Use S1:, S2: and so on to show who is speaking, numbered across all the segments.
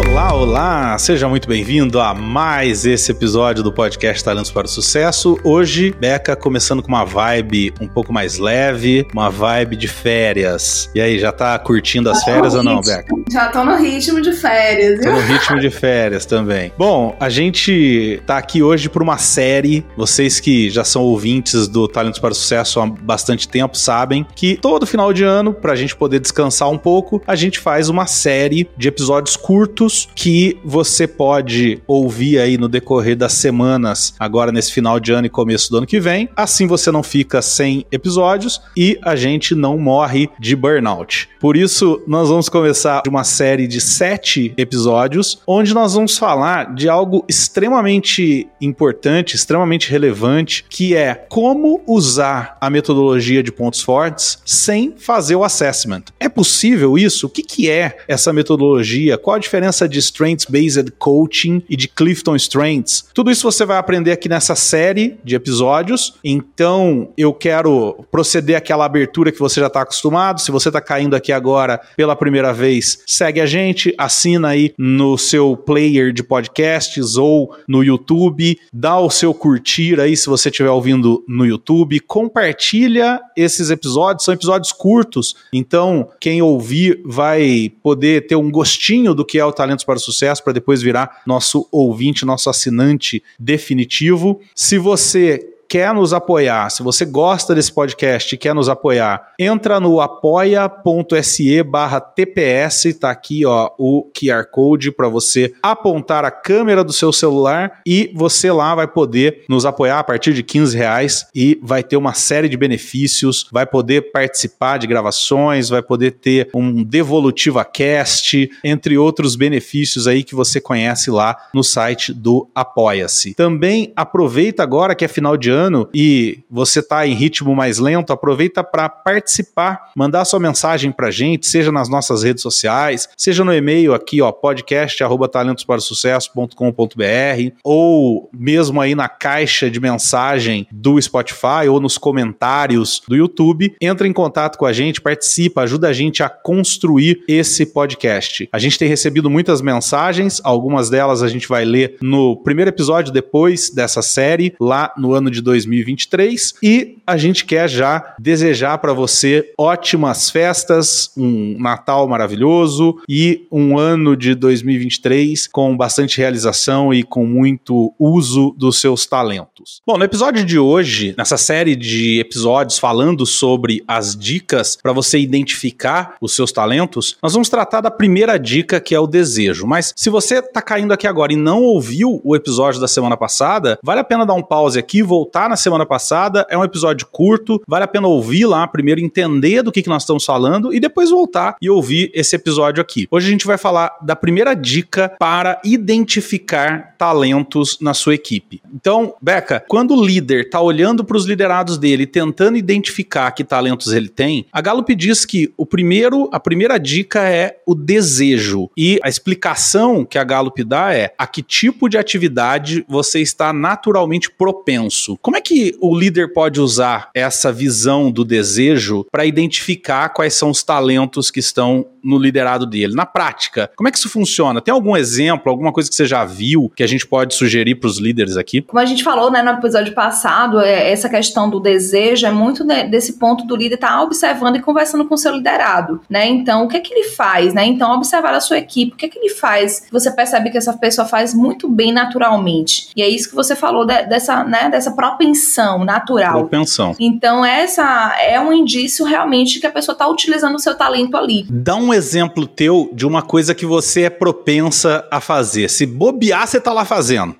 S1: Olá, olá! Seja muito bem-vindo a mais esse episódio do podcast Talentos para o Sucesso. Hoje, Beca começando com uma vibe um pouco mais leve, uma vibe de férias. E aí, já tá curtindo as férias ou não, Beca?
S2: Já tô no ritmo de férias,
S1: viu? Tô no ritmo de férias também. Bom, a gente tá aqui hoje por uma série. Vocês que já são ouvintes do Talentos para o Sucesso há bastante tempo sabem que todo final de ano, pra gente poder descansar um pouco, a gente faz uma série de episódios curtos que você pode ouvir aí no decorrer das semanas, agora nesse final de ano e começo do ano que vem. Assim você não fica sem episódios e a gente não morre de burnout. Por isso, nós vamos começar uma série de sete episódios, onde nós vamos falar de algo extremamente importante, extremamente relevante, que é como usar a metodologia de pontos fortes sem fazer o assessment. É possível isso? O que, que é essa metodologia? Qual a diferença de Strengths Based Coaching e de Clifton Strengths. Tudo isso você vai aprender aqui nessa série de episódios. Então, eu quero proceder aquela abertura que você já está acostumado. Se você está caindo aqui agora pela primeira vez, segue a gente, assina aí no seu player de podcasts ou no YouTube, dá o seu curtir aí se você estiver ouvindo no YouTube, compartilha esses episódios, são episódios curtos, então quem ouvir vai poder ter um gostinho do que é o Talento para o Sucesso para depois virar nosso ouvinte, nosso assinante definitivo. Se você quer nos apoiar, se você gosta desse podcast e quer nos apoiar, entra no apoia.se barra TPS, tá aqui ó, o QR Code para você apontar a câmera do seu celular e você lá vai poder nos apoiar a partir de 15 reais e vai ter uma série de benefícios, vai poder participar de gravações, vai poder ter um Devolutiva Cast, entre outros benefícios aí que você conhece lá no site do Apoia-se. Também aproveita agora que é final de ano ano e você está em ritmo mais lento, aproveita para participar, mandar sua mensagem para a gente, seja nas nossas redes sociais, seja no e-mail aqui, ó, podcast@talentosparosucesso.com.br ou mesmo aí na caixa de mensagem do Spotify ou nos comentários do YouTube. Entra em contato com a gente, participa, ajuda a gente a construir esse podcast. A gente tem recebido muitas mensagens, algumas delas a gente vai ler no primeiro episódio depois dessa série, lá no ano de 2023 e a gente quer já desejar para você ótimas festas, um Natal maravilhoso e um ano de 2023 com bastante realização e com muito uso dos seus talentos. Bom, no episódio de hoje, nessa série de episódios falando sobre as dicas para você identificar os seus talentos, nós vamos tratar da primeira dica que é o desejo. Mas se você está caindo aqui agora e não ouviu o episódio da semana passada, vale a pena dar um pause aqui e voltar Na semana passada. É um episódio curto, vale a pena ouvir lá, primeiro entender do que, que nós estamos falando e depois voltar e ouvir esse episódio aqui. Hoje a gente vai falar da primeira dica para identificar talentos na sua equipe. Então, Beca, quando o líder está olhando para os liderados dele, tentando identificar que talentos ele tem, a Gallup diz que o primeiro, a primeira dica é o desejo. E a explicação que a Gallup dá é a que tipo de atividade você está naturalmente propenso. Como é que o líder pode usar essa visão do desejo para identificar quais são os talentos que estão no liderado dele? Na prática, como é que isso funciona? Tem algum exemplo, alguma coisa que você já viu que a gente pode sugerir para os líderes aqui?
S2: Como a gente falou né, no episódio passado, é, essa questão do desejo é muito desse ponto do líder estar tá observando e conversando com o seu liderado, né? Então, o que é que ele faz, né? Então, observar a sua equipe, o que é que ele faz? Você percebe que essa pessoa faz muito bem naturalmente. E é isso que você falou de, dessa, né, dessa propensão natural.
S1: Propensão.
S2: Então, essa é um indício realmente que a pessoa está utilizando o seu talento ali.
S1: Dá um exemplo teu de uma coisa que você é propensa a fazer. Se bobear, você está lá fazendo.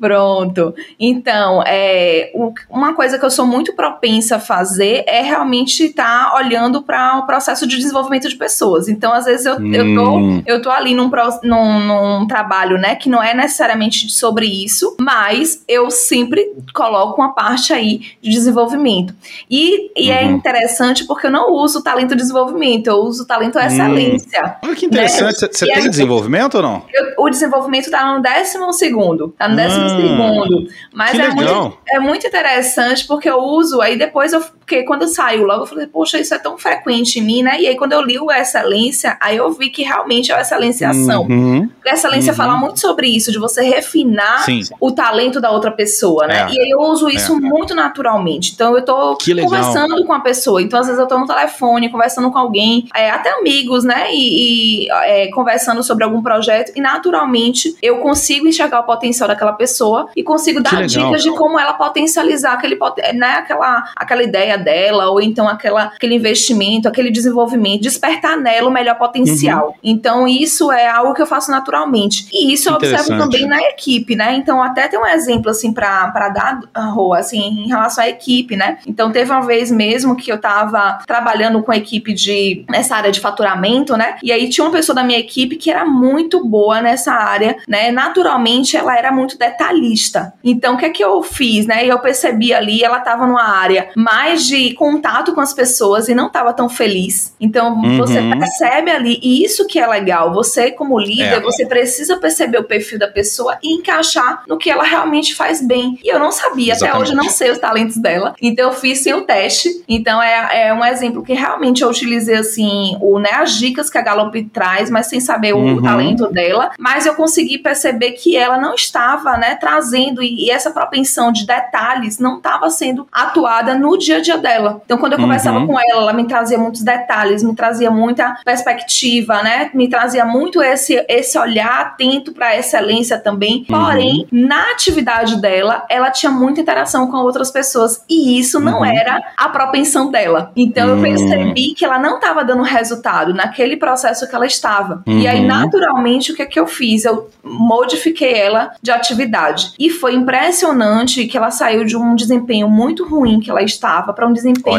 S2: Pronto. Então, é, uma coisa que eu sou muito propensa a fazer é realmente estar tá olhando para o processo de desenvolvimento de pessoas. Então, às vezes, eu, hum. eu, tô, hum. eu tô ali num, num, num trabalho, né, que não é necessariamente sobre isso, mas eu sempre coloco com a parte aí de desenvolvimento. E, e é uhum. é interessante porque eu não uso talento de desenvolvimento, eu uso talento SLA. Excelência.
S1: Olha que interessante. Né? Você tem desenvolvimento ou não?
S2: Eu, o desenvolvimento está no décimo segundo. Tá no décimo ah, segundo. Mas é muito, é muito interessante porque eu uso, aí depois eu. Porque quando eu saio logo, eu falei, poxa, isso é tão frequente em mim, né? E aí quando eu li o excelência, aí eu vi que realmente é o excelenciação. Uhum, a excelência uhum. fala muito sobre isso, de você refinar Sim. o talento da outra pessoa, né? É. E aí eu uso isso é. muito naturalmente. Então eu tô conversando com a pessoa. Então, às vezes, eu tô no telefone, conversando com alguém, é, até amigos, né? E, e é, conversando sobre algum projeto, e naturalmente eu consigo enxergar o potencial daquela pessoa e consigo dar dicas de como ela potencializar aquele, né, aquela, aquela ideia dela, ou então aquela, aquele investimento, aquele desenvolvimento, despertar nela o melhor potencial. Uhum. Então, isso é algo que eu faço naturalmente. E isso eu observo também na equipe, né? Então, até tem um exemplo, assim, para dar, Rô, assim, em relação à equipe, né? Então, teve uma vez mesmo que eu tava trabalhando com a equipe de nessa área de faturamento, né? E aí tinha uma pessoa da minha equipe que era muito boa nessa área, né? Naturalmente ela era muito detalhista. Então o que é que eu fiz, né? Eu percebi ali, ela tava numa área mais de contato com as pessoas e não tava tão feliz. Então uhum. você percebe ali, e isso que é legal, você como líder, é. você precisa perceber o perfil da pessoa e encaixar no que ela realmente faz bem. E eu não sabia, Exatamente. até hoje não sei os talentos dela. Então eu fiz sim o teste. Então é, é um exemplo que realmente eu utilizei assim, o, né, as dicas que a Gallup traz, mas sem saber o, uhum. talento dela. Mas eu consegui perceber que ela não estava, né, trazendo e, e essa propensão de detalhes não estava sendo atuada no dia a dia dela. Então quando eu conversava uhum. com ela, ela me trazia muitos detalhes, me trazia muita perspectiva, né? Me trazia muito esse esse olhar atento para a excelência também. Uhum. Porém, na atividade dela, ela tinha muita interação com outras pessoas e isso não uhum. era a propensão dela. Então eu percebi que ela não estava dando resultado naquele processo que ela estava. Uhum. E aí, uhum. naturalmente, o que é que eu fiz? Eu modifiquei ela de atividade. E foi impressionante que ela saiu de um desempenho muito ruim que ela estava para um desempenho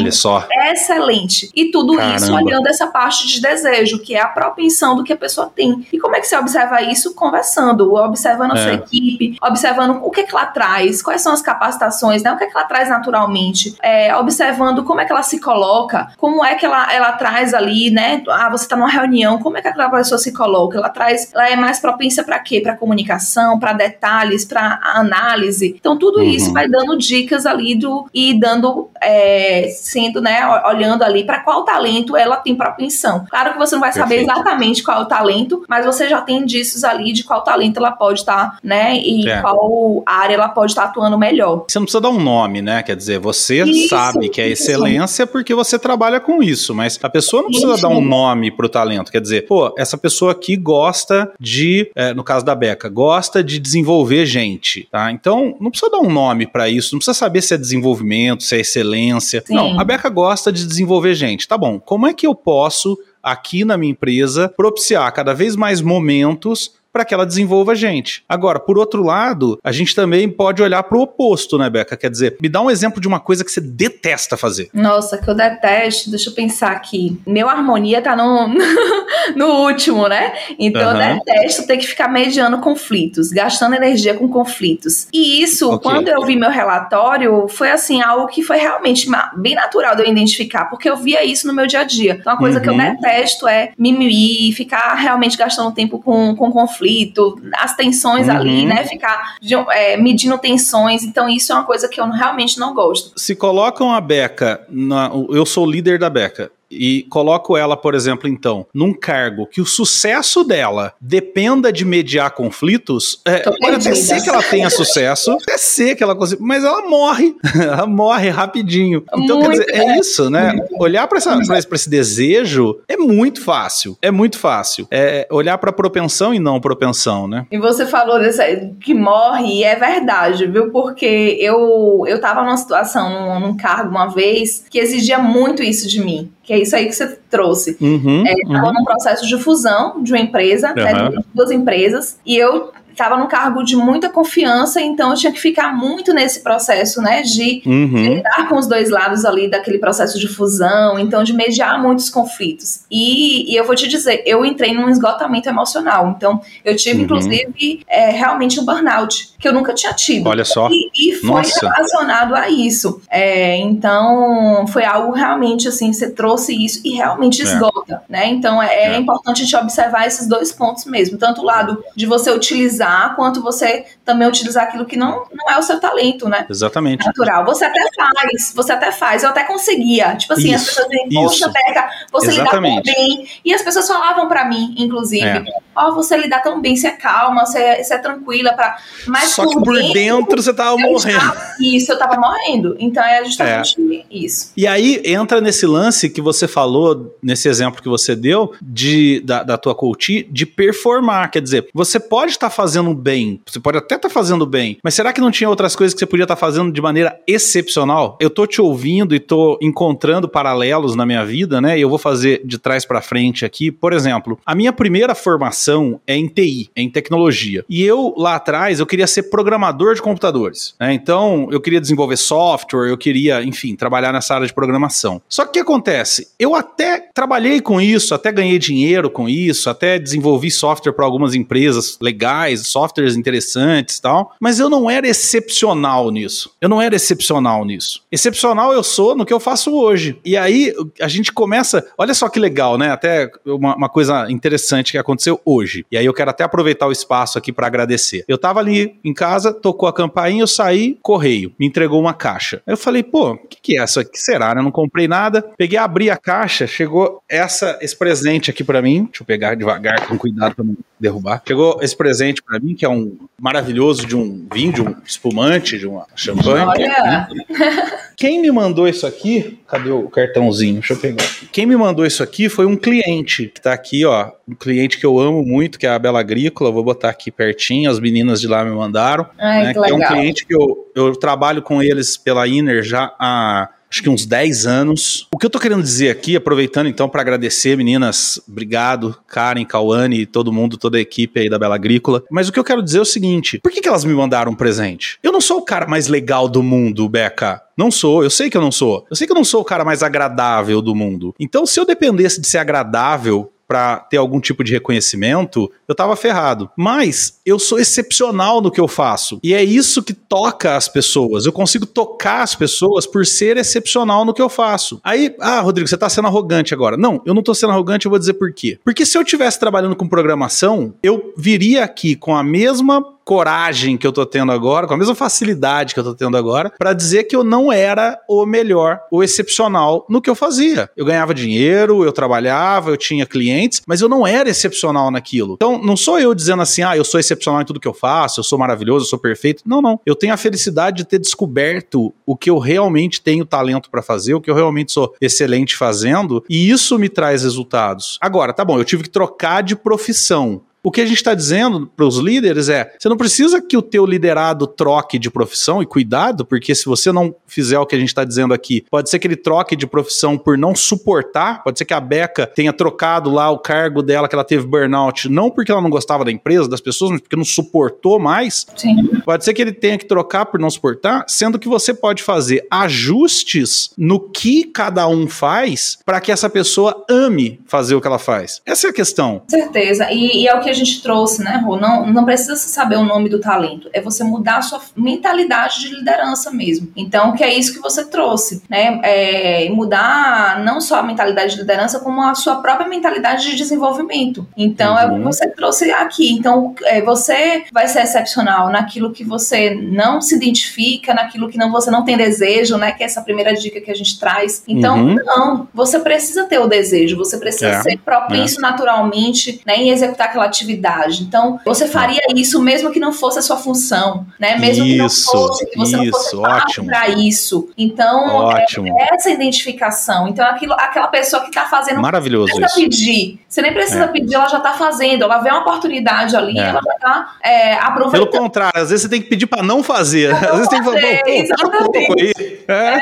S2: excelente. E tudo Caramba. isso olhando essa parte de desejo, que é a propensão do que a pessoa tem. E como é que você observa isso? Conversando, observando a é. sua equipe, observando o que, é que ela traz, quais são as capacitações, né? o que, é que ela traz naturalmente, é, observando como é que ela se coloca, como é que ela, ela traz ali, né? Ah, você está numa reunião, como é que aquela pessoa se coloca? Ela traz, ela é mais propensa para quê? Para comunicação, para detalhes, para análise. Então, tudo uhum. isso vai dando dicas ali do e dando, é, sendo, né, olhando ali para qual talento ela tem propensão. Claro que você não vai saber Perfeito. exatamente qual é o talento, mas você já tem indícios ali de qual talento ela pode estar, tá, né? E é. qual área ela pode estar tá atuando melhor.
S1: Você não precisa dar um nome, né? Quer dizer, você isso, sabe que é excelência isso. porque você trabalha com isso, mas a pessoa não precisa dar um nome pro talento. Quer dizer, pô, essa pessoa aqui gosta de, é, no caso da Beca, gosta de desenvolver gente, tá? Então, não precisa dar um nome para isso, não precisa saber se é desenvolvimento, se é excelência. Sim. Não, a Beca gosta de desenvolver gente. Tá bom, como é que eu posso aqui na minha empresa propiciar cada vez mais momentos para que ela desenvolva gente. Agora, por outro lado, a gente também pode olhar para o oposto, né, Beca? Quer dizer, me dá um exemplo de uma coisa que você detesta fazer.
S2: Nossa, que eu detesto, deixa eu pensar aqui. Meu harmonia tá no, no último, né? Então uhum. eu detesto ter que ficar mediando conflitos, gastando energia com conflitos. E isso, okay. quando eu vi meu relatório, foi assim, algo que foi realmente bem natural de eu identificar, porque eu via isso no meu dia a dia. Então, uma coisa uhum. que eu uhum. detesto é mimimi, ficar realmente gastando tempo com, com conflito, as tensões uhum. ali, né? Ficar é, medindo tensões. Então, isso é uma coisa que eu realmente não gosto.
S1: Se colocam a Beca, na, eu sou líder da Beca, e coloco ela, por exemplo, então, num cargo que o sucesso dela dependa de mediar conflitos, é, pode até ser que ela tenha sucesso, até ser que ela consiga, mas ela morre, ela morre rapidinho. Então, muito quer dizer, é, isso, né? Olhar para esse desejo é muito fácil, é muito fácil. É olhar para propensão e não propensão, né?
S2: E você falou desse, que morre, e é verdade, viu? Porque eu, eu tava numa situação, num, num cargo uma vez, que exigia muito isso de mim que é isso aí que você trouxe. Uhum, é, uhum. num processo de fusão de uma empresa, uhum. né, de duas empresas, e eu estava num cargo de muita confiança, então eu tinha que ficar muito nesse processo, né, de, uhum. lidar com os dois lados ali daquele processo de fusão, então de mediar muitos conflitos. E, e eu vou te dizer, eu entrei num esgotamento emocional, então eu tive, uhum. inclusive, é, realmente um burnout, que eu nunca tinha tido.
S1: Olha só.
S2: E, e foi Nossa. relacionado a isso. É, então, foi algo realmente assim, você trouxe isso e realmente é. esgota, é. né? Então, é, é, é, importante a gente observar esses dois pontos mesmo, tanto o lado de você utilizar, quanto você também utilizar aquilo que não, não é o seu talento, né?
S1: Exatamente.
S2: Natural. Você até faz, você até faz, eu até conseguia. Tipo assim, isso, as pessoas dizem, poxa, Beca, você Exatamente. lidar tão bem. E as pessoas falavam para mim, inclusive, é. ó, oh, você lidar tão bem, você é calma, você é, você é tranquila, pra...
S1: mas Só que por dentro, dentro você tava morrendo.
S2: Estava, isso, eu tava morrendo. Então é justamente é. isso.
S1: E aí entra nesse lance que você falou, nesse exemplo que você deu, de, da, da tua coach, de performar. Quer dizer, você pode estar tá fazendo bem, você pode até estar tá fazendo bem, mas será que não tinha outras coisas que você podia estar tá fazendo de maneira excepcional? Eu tô te ouvindo e tô encontrando paralelos na minha vida, né? E eu vou fazer de trás para frente aqui. Por exemplo, a minha primeira formação é em TI, é em tecnologia. E eu, lá atrás, eu queria ser programador de computadores. Né? Então, eu queria desenvolver software, eu queria, enfim, trabalhar nessa área de programação. Só que o que acontece? Eu até trabalhei com isso, até ganhei dinheiro com isso, até desenvolvi software para algumas empresas legais, softwares interessantes e tal, mas eu não era excepcional nisso. Eu não era excepcional nisso. Excepcional eu sou no que eu faço hoje. E aí a gente começa. Olha só que legal, né? Até uma, uma coisa interessante que aconteceu hoje. E aí eu quero até aproveitar o espaço aqui para agradecer. Eu tava ali em casa, tocou a campainha, eu saí, correio, me entregou uma caixa. Aí eu falei, pô, o que, que é essa? que será? Né? Eu não comprei nada. Peguei, abri a caixa, chegou essa, esse presente aqui para mim. Deixa eu pegar devagar, com cuidado pra não derrubar. Chegou esse presente para mim, que é um maravilhoso de um vinho, de um espumante, de uma champanhe. Olha! Quem me mandou isso aqui? Cadê o cartãozinho? Deixa eu pegar. Quem me mandou isso aqui foi um cliente que tá aqui, ó. Um cliente que eu amo muito, que é a Bela Agrícola. Vou botar aqui pertinho. As meninas de lá me mandaram.
S2: Ai, né, que, que
S1: é um cliente que eu, eu trabalho com eles pela Inner já há acho que uns 10 anos. O que eu tô querendo dizer aqui, aproveitando então para agradecer, meninas, obrigado, Karen, Cauane, todo mundo, toda a equipe aí da Bela Agrícola. Mas o que eu quero dizer é o seguinte: por que, que elas me mandaram um presente? Eu não sou o cara mais legal do mundo, Beca. Não sou, eu sei que eu não sou. Eu sei que eu não sou o cara mais agradável do mundo. Então, se eu dependesse de ser agradável para ter algum tipo de reconhecimento, eu tava ferrado. Mas eu sou excepcional no que eu faço. E é isso que toca as pessoas. Eu consigo tocar as pessoas por ser excepcional no que eu faço. Aí, ah, Rodrigo, você tá sendo arrogante agora. Não, eu não tô sendo arrogante, eu vou dizer por quê. Porque se eu tivesse trabalhando com programação, eu viria aqui com a mesma coragem que eu tô tendo agora, com a mesma facilidade que eu tô tendo agora, para dizer que eu não era o melhor, o excepcional no que eu fazia. Eu ganhava dinheiro, eu trabalhava, eu tinha clientes, mas eu não era excepcional naquilo. Então, não sou eu dizendo assim, ah, eu sou excepcional em tudo que eu faço, eu sou maravilhoso, eu sou perfeito. Não, não. Eu tenho a felicidade de ter descoberto o que eu realmente tenho talento para fazer, o que eu realmente sou excelente fazendo, e isso me traz resultados. Agora, tá bom, eu tive que trocar de profissão. O que a gente está dizendo para os líderes é: você não precisa que o teu liderado troque de profissão e cuidado, porque se você não fizer o que a gente está dizendo aqui, pode ser que ele troque de profissão por não suportar, pode ser que a Beca tenha trocado lá o cargo dela que ela teve burnout, não porque ela não gostava da empresa, das pessoas, mas porque não suportou mais.
S2: Sim.
S1: Pode ser que ele tenha que trocar por não suportar, sendo que você pode fazer ajustes no que cada um faz para que essa pessoa ame fazer o que ela faz. Essa é a questão.
S2: Certeza. E, e é o que que a gente trouxe, né, Rô? Não, não precisa saber o nome do talento, é você mudar a sua mentalidade de liderança mesmo. Então, que é isso que você trouxe, né? É mudar não só a mentalidade de liderança, como a sua própria mentalidade de desenvolvimento. Então, uhum. é o que uhum. você trouxe aqui. Então, é, você vai ser excepcional naquilo que você não se identifica, naquilo que não, você não tem desejo, né? Que é essa primeira dica que a gente traz. Então, uhum. não, você precisa ter o desejo, você precisa é. ser propenso é. naturalmente né, em executar aquela atividade. Então, você faria isso mesmo que não fosse a sua função, né? Mesmo isso, que não fosse, que você isso, não fosse ótimo. para isso. Então, é, é, essa identificação. Então, aquilo, aquela pessoa que está fazendo.
S1: Maravilhoso.
S2: Você precisa isso. pedir. Você nem precisa é. pedir, ela já está fazendo. Ela vê uma oportunidade ali, é. ela já está é, aproveitando.
S1: Pelo contrário, às vezes você tem que pedir para não fazer. Não às vezes tem que falar, pô, pô, aí. É.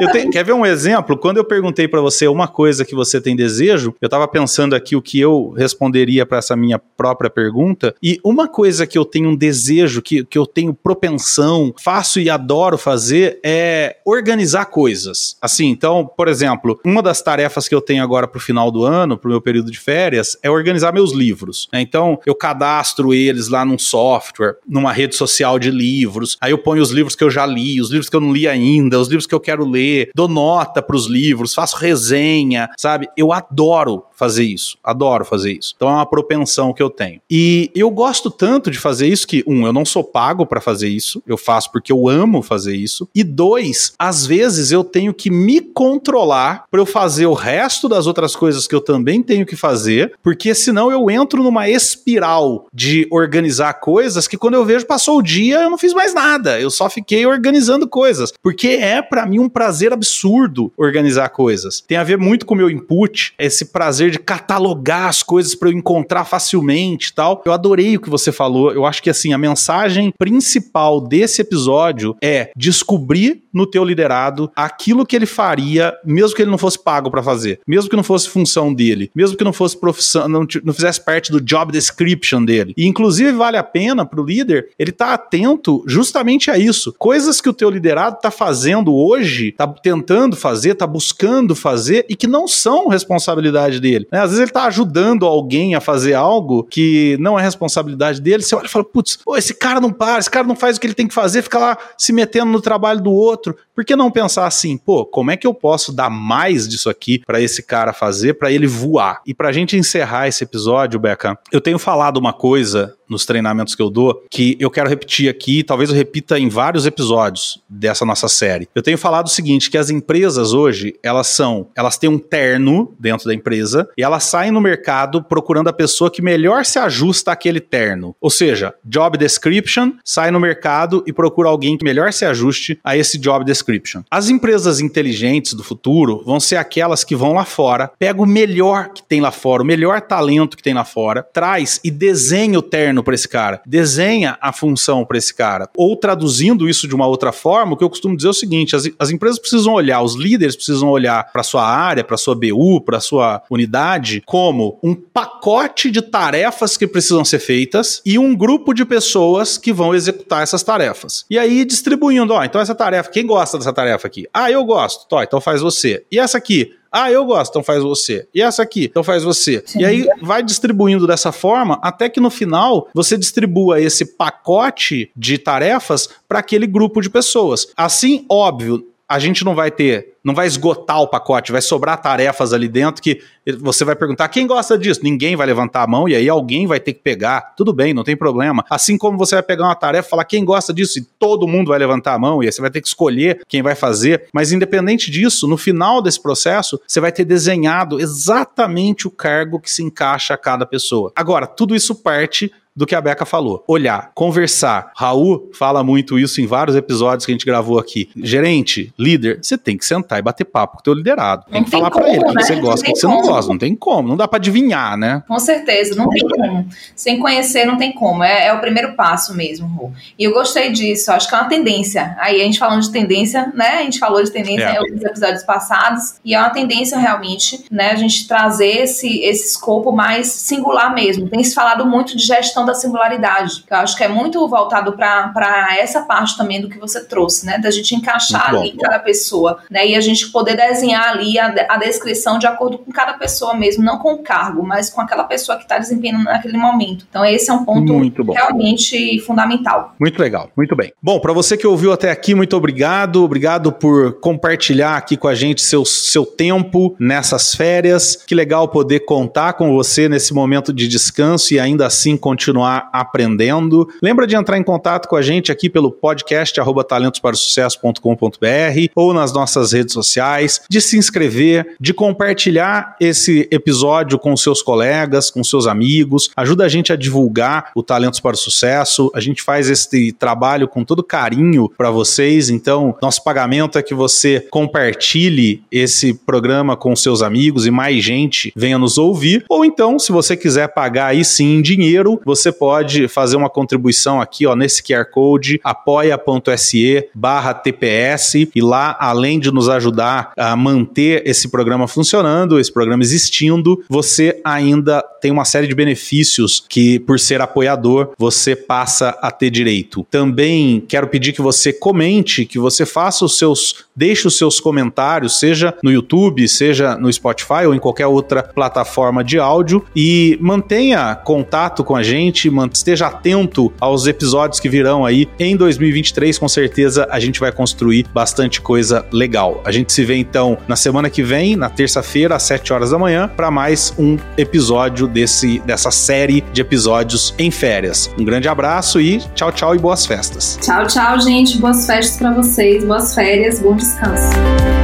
S1: eu tenho, quer ver um exemplo? Quando eu perguntei para você uma coisa que você tem desejo, eu estava pensando aqui o que eu responderia para essa minha própria pergunta. E uma coisa que eu tenho um desejo, que, que eu tenho propensão, faço e adoro fazer é organizar coisas. Assim, então, por exemplo, uma das tarefas que eu tenho agora para o final do ano, para o meu período de férias, é organizar meus livros. Né? Então, eu cadastro eles lá num software, numa rede social de livros. Aí eu ponho os livros que eu já li, os livros que eu não li ainda, os livros que eu quero ler, dou nota para os livros, faço resenha, sabe? Eu adoro fazer isso. Adoro fazer isso. Então é uma propensão que eu tenho. E eu gosto tanto de fazer isso que, um, eu não sou pago para fazer isso, eu faço porque eu amo fazer isso. E dois, às vezes eu tenho que me controlar para eu fazer o resto das outras coisas que eu também tenho que fazer, porque senão eu entro numa espiral de organizar coisas que quando eu vejo passou o dia eu não fiz mais nada, eu só fiquei organizando coisas, porque é para mim um prazer absurdo organizar coisas. Tem a ver muito com o meu input, esse prazer de catalogar as coisas para eu encontrar facilmente e tal. Eu adorei o que você falou. Eu acho que assim, a mensagem principal desse episódio é descobrir no teu liderado aquilo que ele faria, mesmo que ele não fosse pago para fazer, mesmo que não fosse função dele, mesmo que não fosse profissão, não, não fizesse parte do job description dele. E inclusive vale a pena para o líder ele estar tá atento justamente a isso. Coisas que o teu liderado está fazendo hoje, está tentando fazer, está buscando fazer e que não são responsabilidade dele. Né? Às vezes ele está ajudando alguém a fazer algo que não é responsabilidade dele. Você olha e fala, putz, esse cara não para, esse cara não faz o que ele tem que fazer, fica lá se metendo no trabalho do outro outro. Por que não pensar assim, pô, como é que eu posso dar mais disso aqui para esse cara fazer, para ele voar? E para a gente encerrar esse episódio, Beca, eu tenho falado uma coisa nos treinamentos que eu dou, que eu quero repetir aqui, talvez eu repita em vários episódios dessa nossa série. Eu tenho falado o seguinte, que as empresas hoje, elas são, elas têm um terno dentro da empresa e elas saem no mercado procurando a pessoa que melhor se ajusta àquele terno. Ou seja, job description, sai no mercado e procura alguém que melhor se ajuste a esse job description. As empresas inteligentes do futuro vão ser aquelas que vão lá fora, pega o melhor que tem lá fora, o melhor talento que tem lá fora, traz e desenha o terno para esse cara, desenha a função para esse cara. Ou traduzindo isso de uma outra forma, o que eu costumo dizer é o seguinte: as, as empresas precisam olhar, os líderes precisam olhar para sua área, para sua BU, para sua unidade, como um pacote de tarefas que precisam ser feitas e um grupo de pessoas que vão executar essas tarefas. E aí distribuindo, ó, então essa tarefa, quem gosta dessa tarefa aqui? Ah, eu gosto. Tó, então faz você. E essa aqui? Ah, eu gosto, então faz você. E essa aqui, então faz você. Sim. E aí vai distribuindo dessa forma até que no final você distribua esse pacote de tarefas para aquele grupo de pessoas. Assim, óbvio, a gente não vai ter, não vai esgotar o pacote, vai sobrar tarefas ali dentro que você vai perguntar quem gosta disso. Ninguém vai levantar a mão e aí alguém vai ter que pegar. Tudo bem, não tem problema. Assim como você vai pegar uma tarefa e falar quem gosta disso e todo mundo vai levantar a mão e aí você vai ter que escolher quem vai fazer. Mas independente disso, no final desse processo, você vai ter desenhado exatamente o cargo que se encaixa a cada pessoa. Agora, tudo isso parte do que a Beca falou. Olhar, conversar. Raul fala muito isso em vários episódios que a gente gravou aqui. Gerente, líder, você tem que sentar e bater papo com o teu liderado. Tem não que falar para ele o né? que você gosta, o que você não gosta. Não tem como. Não dá para adivinhar, né?
S2: Com certeza, não tem como. Sem conhecer, não tem como. É, é o primeiro passo mesmo, Ru. E eu gostei disso. Acho que é uma tendência. Aí a gente falando de tendência, né? A gente falou de tendência é. em outros episódios passados. E é uma tendência realmente, né? A gente trazer esse, esse escopo mais singular mesmo. Tem se falado muito de gestão da singularidade, que eu acho que é muito voltado para essa parte também do que você trouxe, né? Da gente encaixar muito ali bom. cada pessoa, né? E a gente poder desenhar ali a, a descrição de acordo com cada pessoa mesmo, não com o cargo, mas com aquela pessoa que está desempenhando naquele momento. Então, esse é um ponto realmente fundamental.
S1: Muito legal, muito bem. Bom, para você que ouviu até aqui, muito obrigado. Obrigado por compartilhar aqui com a gente seu, seu tempo nessas férias. Que legal poder contar com você nesse momento de descanso e ainda assim continuar continuar aprendendo. Lembra de entrar em contato com a gente aqui pelo podcast talentosparaosucesso.com.br ou nas nossas redes sociais, de se inscrever, de compartilhar esse episódio com seus colegas, com seus amigos. Ajuda a gente a divulgar o Talentos para o Sucesso. A gente faz esse trabalho com todo carinho para vocês. Então, nosso pagamento é que você compartilhe esse programa com seus amigos e mais gente venha nos ouvir. Ou então, se você quiser pagar aí sim em dinheiro, você você pode fazer uma contribuição aqui, ó, nesse QR Code, apoia.se barra TPS, e lá, além de nos ajudar a manter esse programa funcionando, esse programa existindo, você ainda tem uma série de benefícios que, por ser apoiador, você passa a ter direito. Também quero pedir que você comente, que você faça os seus, deixe os seus comentários, seja no YouTube, seja no Spotify ou em qualquer outra plataforma de áudio e mantenha contato com a gente, esteja atento aos episódios que virão aí em 2023, com certeza a gente vai construir bastante coisa legal. A gente se vê então na semana que vem, na terça-feira, às 7 horas da manhã, para mais um episódio desse dessa série de episódios em férias. Um grande abraço e tchau, tchau e boas festas.
S2: Tchau, tchau, gente. Boas festas para vocês, boas férias, bom descanso.